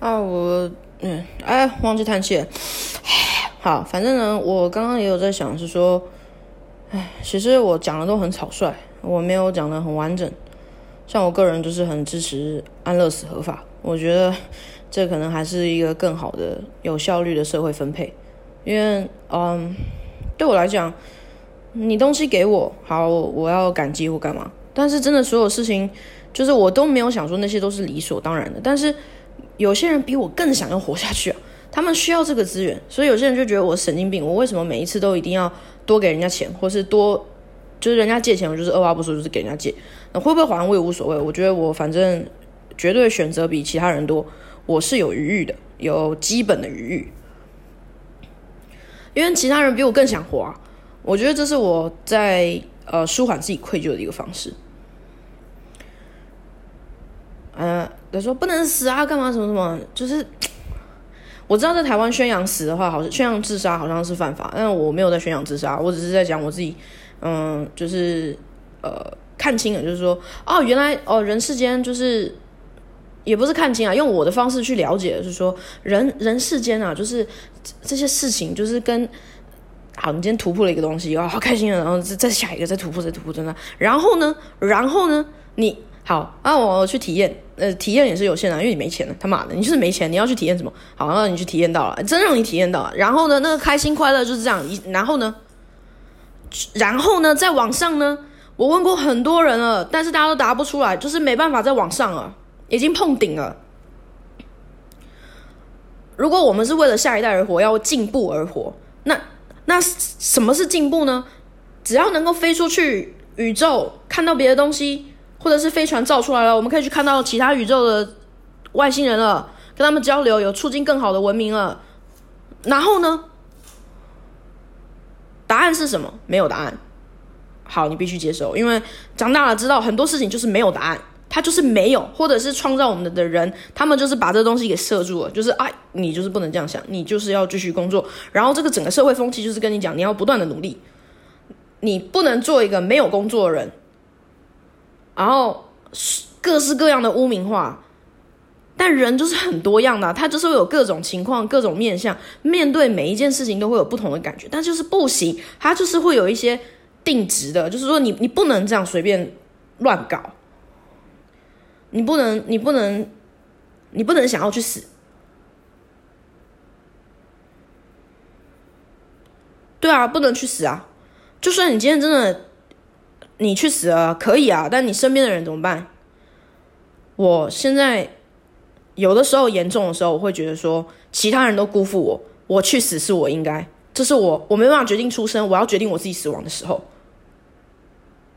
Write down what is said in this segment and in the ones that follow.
啊，我嗯，哎，忘记叹气了。好，反正呢，我刚刚也有在想，是说，哎，其实我讲的都很草率，我没有讲的很完整。像我个人就是很支持安乐死合法，我觉得这可能还是一个更好的、有效率的社会分配。因为，嗯，对我来讲，你东西给我好，我要感激或干嘛。但是真的，所有事情就是我都没有想说那些都是理所当然的。但是有些人比我更想要活下去啊，他们需要这个资源，所以有些人就觉得我神经病。我为什么每一次都一定要多给人家钱，或是多就是人家借钱，我就是二话不说就是给人家借。那会不会还我也无所谓，我觉得我反正绝对选择比其他人多，我是有余裕的，有基本的余裕。因为其他人比我更想活，啊，我觉得这是我在呃舒缓自己愧疚的一个方式。呃，他说不能死啊，干嘛什么什么？就是我知道在台湾宣扬死的话，好像宣扬自杀好像是犯法，但我没有在宣扬自杀，我只是在讲我自己，嗯，就是呃看清了，就是说哦，原来哦人世间就是也不是看清啊，用我的方式去了解，就是说人人世间啊，就是这些事情就是跟好，你今天突破了一个东西，哦，好开心啊，然后再再下一个再突破再突破，真的，然后呢，然后呢，你好啊，我去体验。呃，体验也是有限的，因为你没钱了。他妈的，你就是没钱，你要去体验什么？好，让你去体验到了，真让你体验到了。然后呢，那个开心快乐就是这样。然后呢，然后呢，在网上呢，我问过很多人了，但是大家都答不出来，就是没办法在网上了，已经碰顶了。如果我们是为了下一代而活，要进步而活，那那什么是进步呢？只要能够飞出去宇宙，看到别的东西。或者是飞船造出来了，我们可以去看到其他宇宙的外星人了，跟他们交流，有促进更好的文明了。然后呢？答案是什么？没有答案。好，你必须接受，因为长大了知道很多事情就是没有答案，它就是没有，或者是创造我们的人，他们就是把这东西给设住了，就是啊，你就是不能这样想，你就是要继续工作。然后这个整个社会风气就是跟你讲，你要不断的努力，你不能做一个没有工作的人。然后各式各样的污名化，但人就是很多样的，他就是会有各种情况、各种面相，面对每一件事情都会有不同的感觉，但就是不行，他就是会有一些定值的，就是说你你不能这样随便乱搞，你不能你不能你不能想要去死，对啊，不能去死啊，就算你今天真的。你去死啊可以啊，但你身边的人怎么办？我现在有的时候严重的时候，我会觉得说其他人都辜负我，我去死是我应该，这是我我没办法决定出生，我要决定我自己死亡的时候，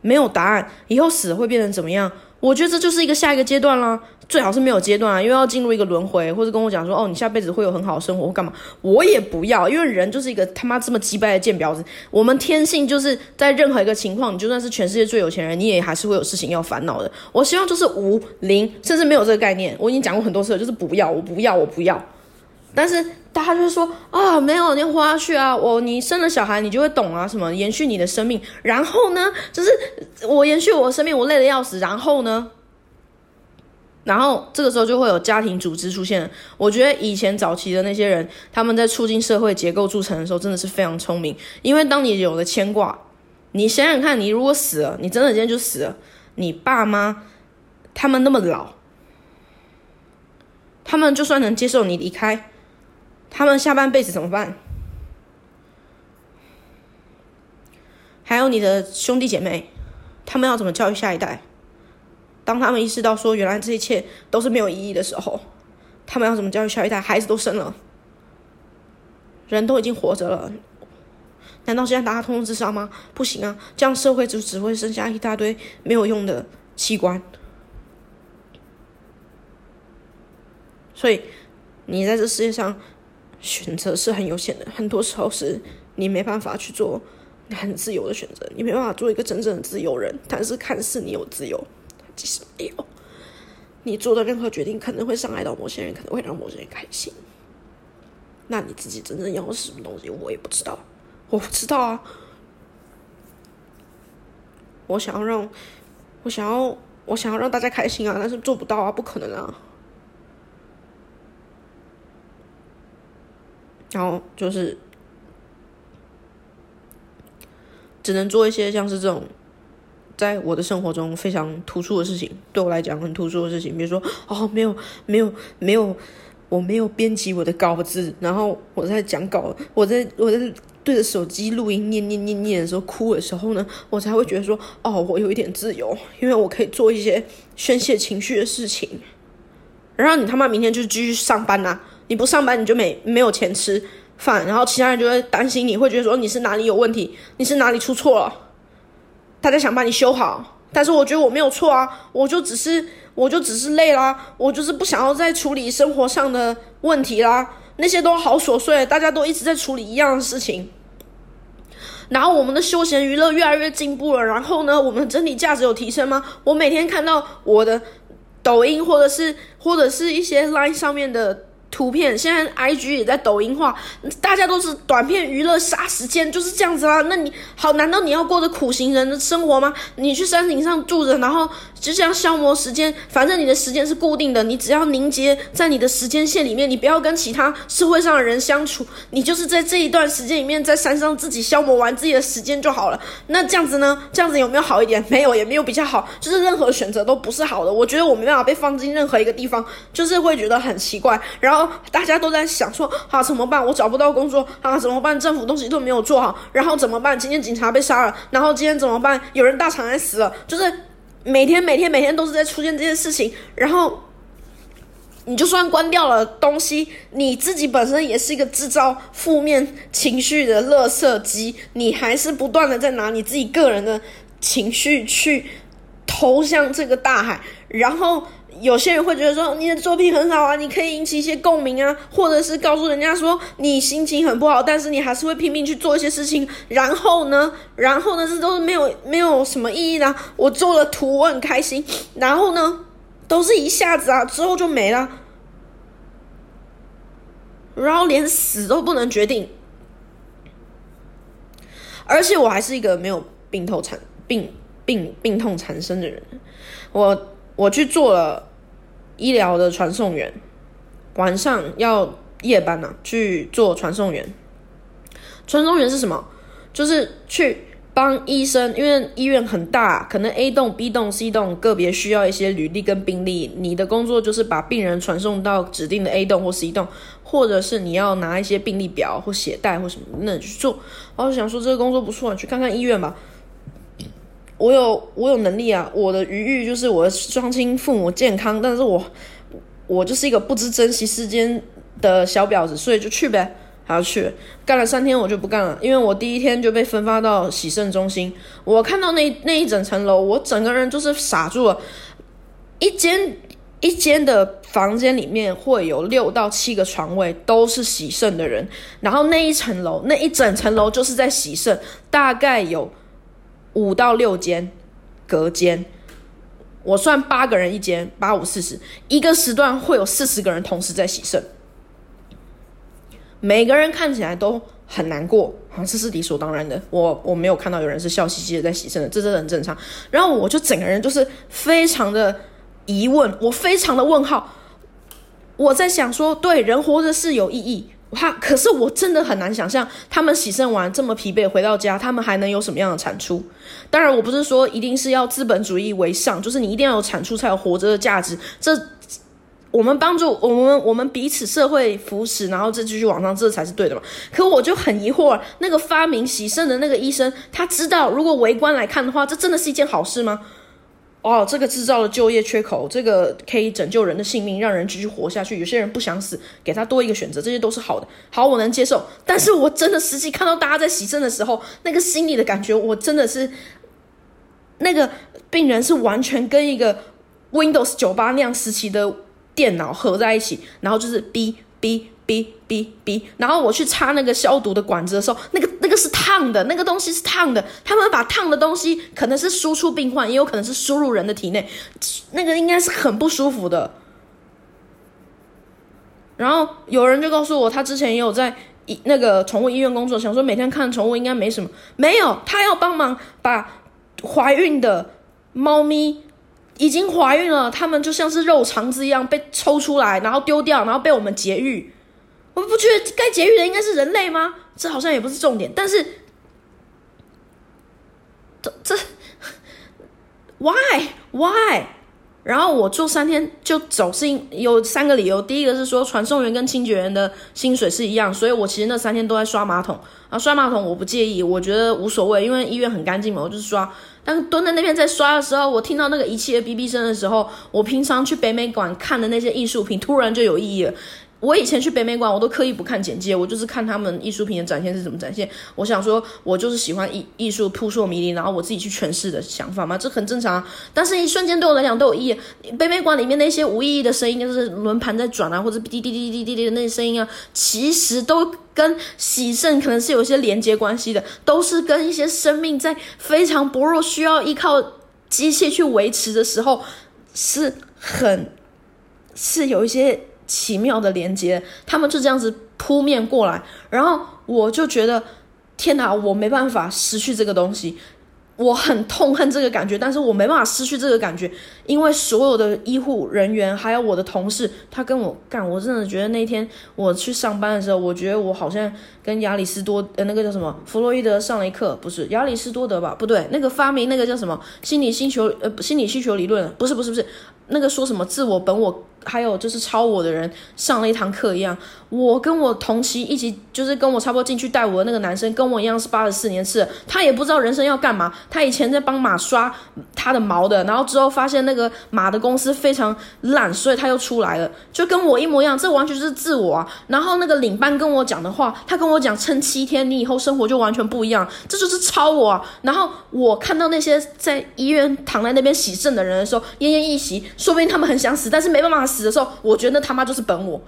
没有答案，以后死会变成怎么样？我觉得这就是一个下一个阶段啦，最好是没有阶段啊，因为要进入一个轮回，或者跟我讲说，哦，你下辈子会有很好的生活或干嘛，我也不要，因为人就是一个他妈这么鸡掰的贱婊子，我们天性就是在任何一个情况，你就算是全世界最有钱人，你也还是会有事情要烦恼的。我希望就是无零，甚至没有这个概念。我已经讲过很多次了，就是不要，我不要，我不要。但是大家就会说啊，没有，你要活下去啊！我你生了小孩，你就会懂啊，什么延续你的生命。然后呢，就是我延续我的生命，我累得要死。然后呢，然后这个时候就会有家庭组织出现。我觉得以前早期的那些人，他们在促进社会结构铸成的时候，真的是非常聪明。因为当你有了牵挂，你想想看，你如果死了，你真的今天就死了，你爸妈他们那么老，他们就算能接受你离开。他们下半辈子怎么办？还有你的兄弟姐妹，他们要怎么教育下一代？当他们意识到说原来这一切都是没有意义的时候，他们要怎么教育下一代？孩子都生了，人都已经活着了，难道现在大家通通自杀吗？不行啊，这样社会就只会剩下一大堆没有用的器官。所以，你在这世界上。选择是很有限的，很多时候是你没办法去做很自由的选择，你没办法做一个真正的自由人。但是看似你有自由，其实没有。你做的任何决定可能会伤害到某些人，可能会让某些人开心。那你自己真正要的是什么东西？我也不知道，我不知道啊。我想要让，我想要，我想要让大家开心啊，但是做不到啊，不可能啊。然后就是只能做一些像是这种。在我的生活中非常突出的事情，对我来讲很突出的事情，比如说哦，没有没有没有，我没有编辑我的稿子，然后我在讲稿，我在我在对着手机录音念念念念的时候哭的时候呢，我才会觉得说哦，我有一点自由，因为我可以做一些宣泄情绪的事情。然后你他妈明天就继续上班呐，你不上班你就没没有钱吃饭，然后其他人就会担心你，会觉得说你是哪里有问题，你是哪里出错了。大家想把你修好，但是我觉得我没有错啊，我就只是我就只是累啦，我就是不想要再处理生活上的问题啦，那些都好琐碎，大家都一直在处理一样的事情，然后我们的休闲娱乐越来越进步了，然后呢，我们的整体价值有提升吗？我每天看到我的抖音或者是或者是一些 Line 上面的。图片现在 I G 也在抖音化，大家都是短片娱乐杀时间，就是这样子啦。那你好，难道你要过着苦行人的生活吗？你去山顶上住着，然后就这样消磨时间，反正你的时间是固定的，你只要凝结在你的时间线里面，你不要跟其他社会上的人相处，你就是在这一段时间里面在山上自己消磨完自己的时间就好了。那这样子呢？这样子有没有好一点？没有，也没有比较好，就是任何选择都不是好的。我觉得我没办法被放进任何一个地方，就是会觉得很奇怪，然后。大家都在想说啊怎么办？我找不到工作啊怎么办？政府东西都没有做好，然后怎么办？今天警察被杀了，然后今天怎么办？有人大肠癌死了，就是每天每天每天都是在出现这些事情。然后你就算关掉了东西，你自己本身也是一个制造负面情绪的乐色机，你还是不断的在拿你自己个人的情绪去投向这个大海，然后。有些人会觉得说你的作品很好啊，你可以引起一些共鸣啊，或者是告诉人家说你心情很不好，但是你还是会拼命去做一些事情。然后呢，然后呢，这都是没有没有什么意义的。我做了图，我很开心。然后呢，都是一下子啊，之后就没了。然后连死都不能决定，而且我还是一个没有病痛产病病病痛缠身的人，我我去做了。医疗的传送员，晚上要夜班呐，去做传送员。传送员是什么？就是去帮医生，因为医院很大，可能 A 栋、B 栋、C 栋个别需要一些履历跟病历。你的工作就是把病人传送到指定的 A 栋或 C 栋，或者是你要拿一些病历表或写带或什么那去做。然后想说这个工作不错，去看看医院吧。我有我有能力啊！我的余欲就是我的双亲父母健康，但是我我就是一个不知珍惜世间的小婊子，所以就去呗，还要去干了三天，我就不干了，因为我第一天就被分发到洗肾中心，我看到那那一整层楼，我整个人就是傻住了。一间一间的房间里面会有六到七个床位，都是洗肾的人，然后那一层楼那一整层楼就是在洗肾，大概有。五到六间隔间，我算八个人一间，八五四十，一个时段会有四十个人同时在洗肾，每个人看起来都很难过，好像是理所当然的。我我没有看到有人是笑嘻嘻的在洗肾的，这真的很正常。然后我就整个人就是非常的疑问，我非常的问号，我在想说，对人活着是有意义。他可是我真的很难想象，他们洗肾完这么疲惫回到家，他们还能有什么样的产出？当然，我不是说一定是要资本主义为上，就是你一定要有产出才有活着的价值。这我们帮助我们，我们彼此社会扶持，然后再继续往上，这才是对的嘛。可我就很疑惑，那个发明洗肾的那个医生，他知道如果围观来看的话，这真的是一件好事吗？哦，这个制造了就业缺口，这个可以拯救人的性命，让人继续活下去。有些人不想死，给他多一个选择，这些都是好的。好，我能接受。但是我真的实际看到大家在洗肾的时候，那个心里的感觉，我真的是，那个病人是完全跟一个 Windows 九八那样时期的电脑合在一起，然后就是 B 哔。哔哔哔，然后我去插那个消毒的管子的时候，那个那个是烫的，那个东西是烫的。他们把烫的东西可能是输出病患，也有可能是输入人的体内，那个应该是很不舒服的。然后有人就告诉我，他之前也有在医那个宠物医院工作，想说每天看宠物应该没什么，没有，他要帮忙把怀孕的猫咪已经怀孕了，他们就像是肉肠子一样被抽出来，然后丢掉，然后被我们节育。我们不觉得该节育的应该是人类吗？这好像也不是重点，但是这这 why why？然后我做三天就走，是因有三个理由。第一个是说传送员跟清洁员的薪水是一样，所以我其实那三天都在刷马桶啊。刷马桶我不介意，我觉得无所谓，因为医院很干净嘛，我就是刷。但是蹲在那边在刷的时候，我听到那个仪器的哔哔声的时候，我平常去北美馆看的那些艺术品突然就有意义了。我以前去北美馆，我都刻意不看简介，我就是看他们艺术品的展现是怎么展现。我想说，我就是喜欢艺艺术扑朔迷离，然后我自己去诠释的想法嘛，这很正常。但是，一瞬间对我来讲都有意义。北美馆里面那些无意义的声音，就是轮盘在转啊，或者滴滴滴滴滴滴的那些声音啊，其实都跟喜盛可能是有一些连接关系的，都是跟一些生命在非常薄弱、需要依靠机械去维持的时候，是很是有一些。奇妙的连接，他们就这样子扑面过来，然后我就觉得，天哪，我没办法失去这个东西，我很痛恨这个感觉，但是我没办法失去这个感觉，因为所有的医护人员还有我的同事，他跟我干，我真的觉得那天我去上班的时候，我觉得我好像跟亚里士多呃那个叫什么弗洛伊德上了一课，不是亚里士多德吧？不对，那个发明那个叫什么心理星球呃心理需求理论，不是不是不是，那个说什么自我本我。还有就是超我的人上了一堂课一样，我跟我同期一起就是跟我差不多进去带我的那个男生，跟我一样是八十四年次，他也不知道人生要干嘛，他以前在帮马刷他的毛的，然后之后发现那个马的公司非常烂，所以他又出来了，就跟我一模一样，这完全是自我啊。然后那个领班跟我讲的话，他跟我讲撑七天，你以后生活就完全不一样，这就是超我。啊。然后我看到那些在医院躺在那边洗肾的人的时候，奄奄一息，说不定他们很想死，但是没办法。死的时候，我觉得他妈就是本我。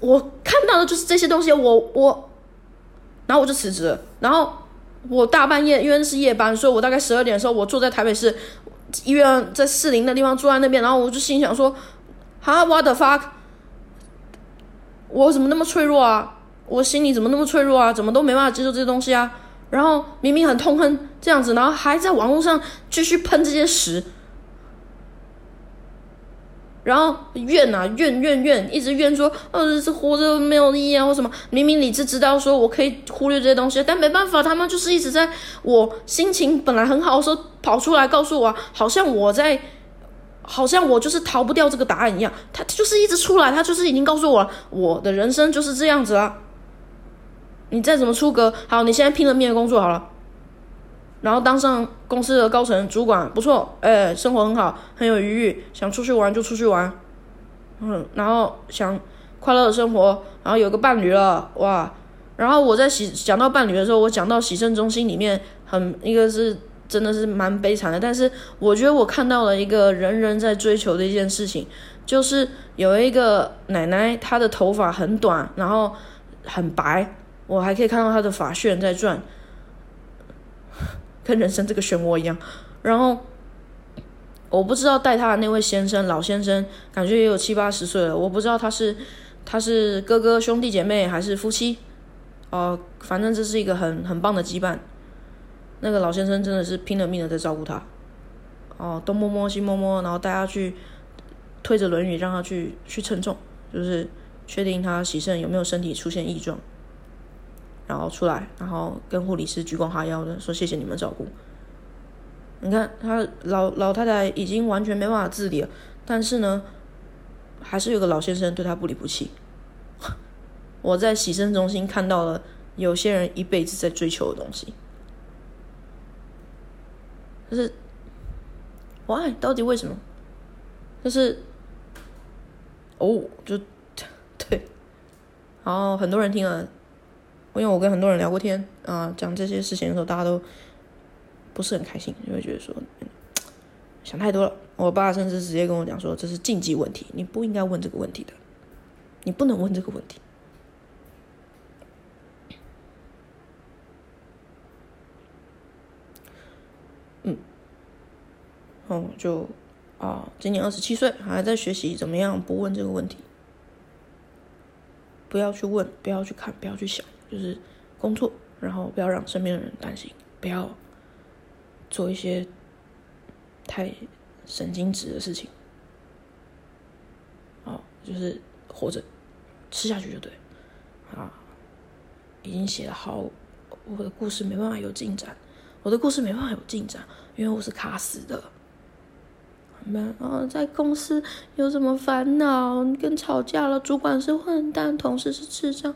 我看到的就是这些东西，我我，然后我就辞职。然后我大半夜，因为是夜班，所以我大概十二点的时候，我坐在台北市医院在士林的地方住在那边，然后我就心想说：“哈，what the fuck？我怎么那么脆弱啊？我心里怎么那么脆弱啊？怎么都没办法接受这些东西啊？然后明明很痛恨这样子，然后还在网络上继续喷这些屎。”然后怨啊怨怨怨，一直怨说，呃，是活着没有意义啊，或什么？明明理智知道说我可以忽略这些东西，但没办法，他们就是一直在我心情本来很好的时候跑出来告诉我，好像我在，好像我就是逃不掉这个答案一样。他就是一直出来，他就是已经告诉我，我的人生就是这样子啊。你再怎么出格，好，你现在拼了命的工作好了。然后当上公司的高层主管不错，哎，生活很好，很有余裕，想出去玩就出去玩，嗯，然后想快乐的生活，然后有个伴侣了，哇！然后我在喜讲到伴侣的时候，我讲到喜生中心里面很一个是真的是蛮悲惨的，但是我觉得我看到了一个人人在追求的一件事情，就是有一个奶奶，她的头发很短，然后很白，我还可以看到她的发旋在转。跟人生这个漩涡一样，然后我不知道带他的那位先生，老先生感觉也有七八十岁了，我不知道他是他是哥哥兄弟姐妹还是夫妻，哦，反正这是一个很很棒的羁绊。那个老先生真的是拼了命的在照顾他，哦，东摸摸西摸摸，然后带他去推着轮椅让他去去称重，就是确定他洗肾有没有身体出现异状。然后出来，然后跟护理师鞠躬哈腰的说：“谢谢你们照顾。”你看，他老老太太已经完全没办法自理了，但是呢，还是有个老先生对他不离不弃。我在洗肾中心看到了有些人一辈子在追求的东西，就是 why 到底为什么？就是哦，就 对，然后很多人听了。因为我跟很多人聊过天啊，讲这些事情的时候，大家都不是很开心，就会觉得说想太多了。我爸甚至直接跟我讲说，这是禁忌问题，你不应该问这个问题的，你不能问这个问题。嗯，哦，就啊，今年二十七岁，还在学习怎么样不问这个问题，不要去问，不要去看，不要去想。就是工作，然后不要让身边的人担心，不要做一些太神经质的事情。哦，就是活着，吃下去就对，啊，已经写了好，我的故事没办法有进展，我的故事没办法有进展，因为我是卡死的。们啊，在公司有什么烦恼，跟吵架了，主管是混蛋，同事是智障，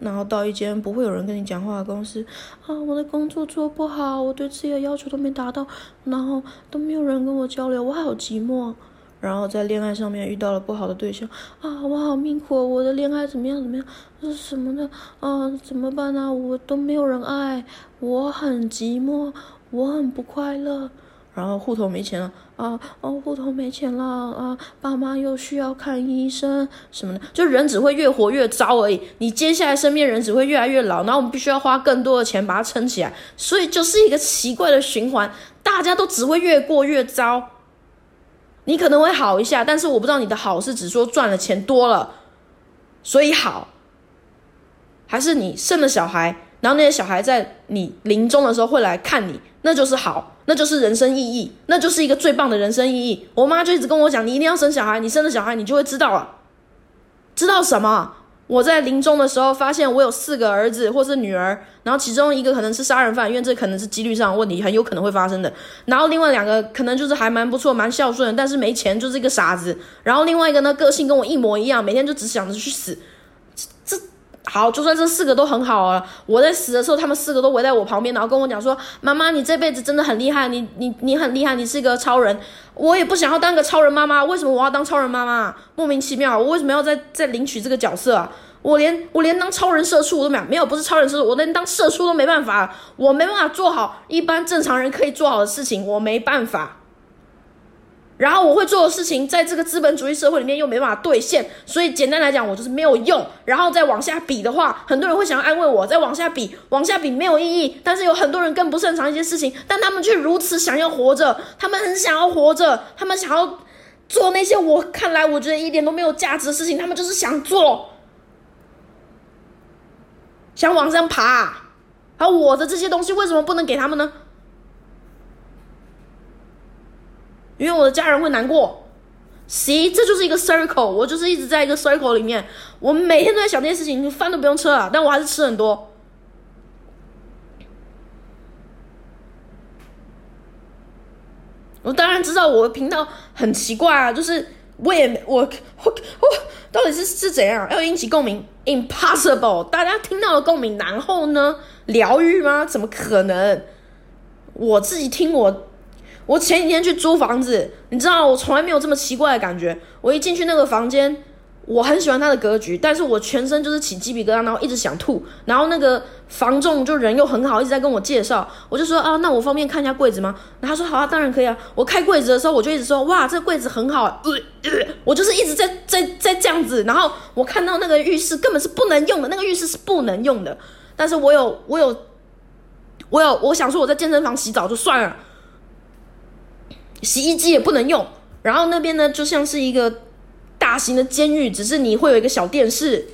然后到一间不会有人跟你讲话的公司，啊，我的工作做不好，我对自己的要求都没达到，然后都没有人跟我交流，我好寂寞。然后在恋爱上面遇到了不好的对象啊，我好命苦，我的恋爱怎么样怎么样，是什么的啊？怎么办呢？我都没有人爱，我很寂寞，我很不快乐。然后户头没钱了啊，哦，户头没钱了啊，爸妈又需要看医生什么的，就人只会越活越糟而已。你接下来身边人只会越来越老，然后我们必须要花更多的钱把它撑起来，所以就是一个奇怪的循环，大家都只会越过越糟。你可能会好一下，但是我不知道你的好是指说赚了钱多了，所以好，还是你生了小孩，然后那些小孩在你临终的时候会来看你，那就是好，那就是人生意义，那就是一个最棒的人生意义。我妈就一直跟我讲，你一定要生小孩，你生了小孩，你就会知道了，知道什么？我在临终的时候发现我有四个儿子或是女儿，然后其中一个可能是杀人犯，因为这可能是几率上的问题，很有可能会发生的。然后另外两个可能就是还蛮不错、蛮孝顺，但是没钱，就是一个傻子。然后另外一个呢，个性跟我一模一样，每天就只想着去死。好，就算这四个都很好啊。我在死的时候，他们四个都围在我旁边，然后跟我讲说：“妈妈，你这辈子真的很厉害，你你你很厉害，你是一个超人。”我也不想要当个超人妈妈，为什么我要当超人妈妈？莫名其妙，我为什么要再再领取这个角色啊？我连我连当超人社畜我都没有，没有不是超人社畜，我连当社畜都没办法，我没办法做好一般正常人可以做好的事情，我没办法。然后我会做的事情，在这个资本主义社会里面又没办法兑现，所以简单来讲，我就是没有用。然后再往下比的话，很多人会想要安慰我，再往下比，往下比没有意义。但是有很多人更不擅长一些事情，但他们却如此想要活着，他们很想要活着，他们想要做那些我看来我觉得一点都没有价值的事情，他们就是想做，想往上爬。而我的这些东西为什么不能给他们呢？因为我的家人会难过，See，这就是一个 circle，我就是一直在一个 circle 里面，我每天都在想这件事情，饭都不用吃了，但我还是吃很多。我当然知道我的频道很奇怪啊，就是我也我我我到底是是怎样要引起共鸣？Impossible，大家听到了共鸣，然后呢，疗愈吗？怎么可能？我自己听我。我前几天去租房子，你知道我从来没有这么奇怪的感觉。我一进去那个房间，我很喜欢它的格局，但是我全身就是起鸡皮疙瘩，然后一直想吐。然后那个房仲就人又很好，一直在跟我介绍。我就说啊，那我方便看一下柜子吗？然后他说好啊，当然可以啊。我开柜子的时候，我就一直说哇，这个柜子很好。我就是一直在在在这样子。然后我看到那个浴室根本是不能用的，那个浴室是不能用的。但是我有我有我有我想说我在健身房洗澡就算了。洗衣机也不能用，然后那边呢就像是一个大型的监狱，只是你会有一个小电视。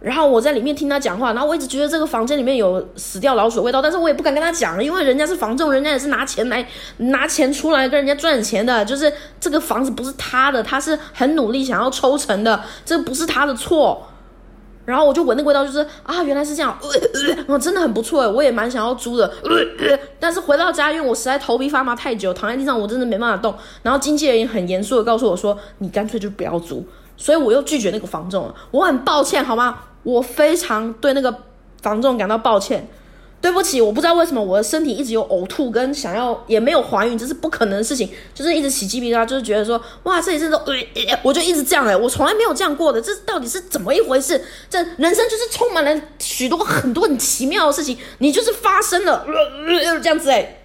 然后我在里面听他讲话，然后我一直觉得这个房间里面有死掉老鼠的味道，但是我也不敢跟他讲，因为人家是房仲，人家也是拿钱来拿钱出来跟人家赚钱的，就是这个房子不是他的，他是很努力想要抽成的，这不是他的错。然后我就闻那个味道，就是啊，原来是这样，哇，真的很不错我也蛮想要租的。但是回到家，因为我实在头皮发麻太久，躺在地上我真的没办法动。然后经纪人也很严肃的告诉我说：“你干脆就不要租。”所以我又拒绝那个房仲了。我很抱歉，好吗？我非常对那个房仲感到抱歉。对不起，我不知道为什么我的身体一直有呕吐跟想要，也没有怀孕，这是不可能的事情。就是一直起鸡皮疙瘩，就是觉得说，哇，这一阵都，我就一直这样哎，我从来没有这样过的，这到底是怎么一回事？这人生就是充满了许多很多很奇妙的事情，你就是发生了这样子哎，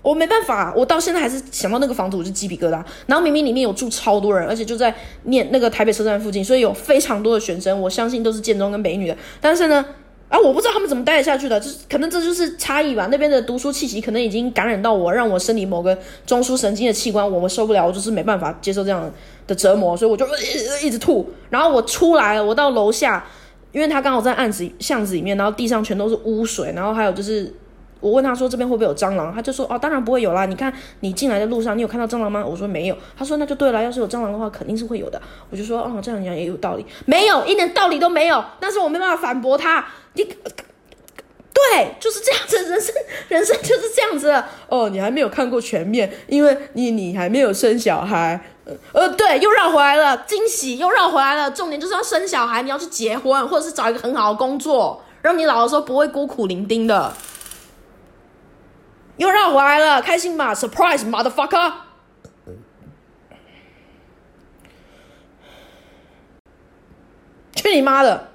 我没办法，我到现在还是想到那个房子我就鸡皮疙瘩。然后明明里面有住超多人，而且就在念那个台北车站附近，所以有非常多的学生，我相信都是建中跟北女的，但是呢。啊，我不知道他们怎么待得下去的，就是可能这就是差异吧。那边的读书气息可能已经感染到我，让我身体某个中枢神经的器官，我们受不了，我就是没办法接受这样的折磨，所以我就一直吐。然后我出来了，我到楼下，因为他刚好在案子巷子里面，然后地上全都是污水，然后还有就是我问他说这边会不会有蟑螂，他就说哦，当然不会有啦。你看你进来的路上，你有看到蟑螂吗？我说没有。他说那就对了，要是有蟑螂的话，肯定是会有的。我就说哦，这样讲也有道理，没有一点道理都没有。但是我没办法反驳他，你对，就是这样子，人生人生就是这样子。哦，你还没有看过全面，因为你你还没有生小孩。呃，对，又绕回来了，惊喜又绕回来了。重点就是要生小孩，你要去结婚，或者是找一个很好的工作，让你老的时候不会孤苦伶仃的。又绕回来了，开心吗？Surprise motherfucker！去你妈的！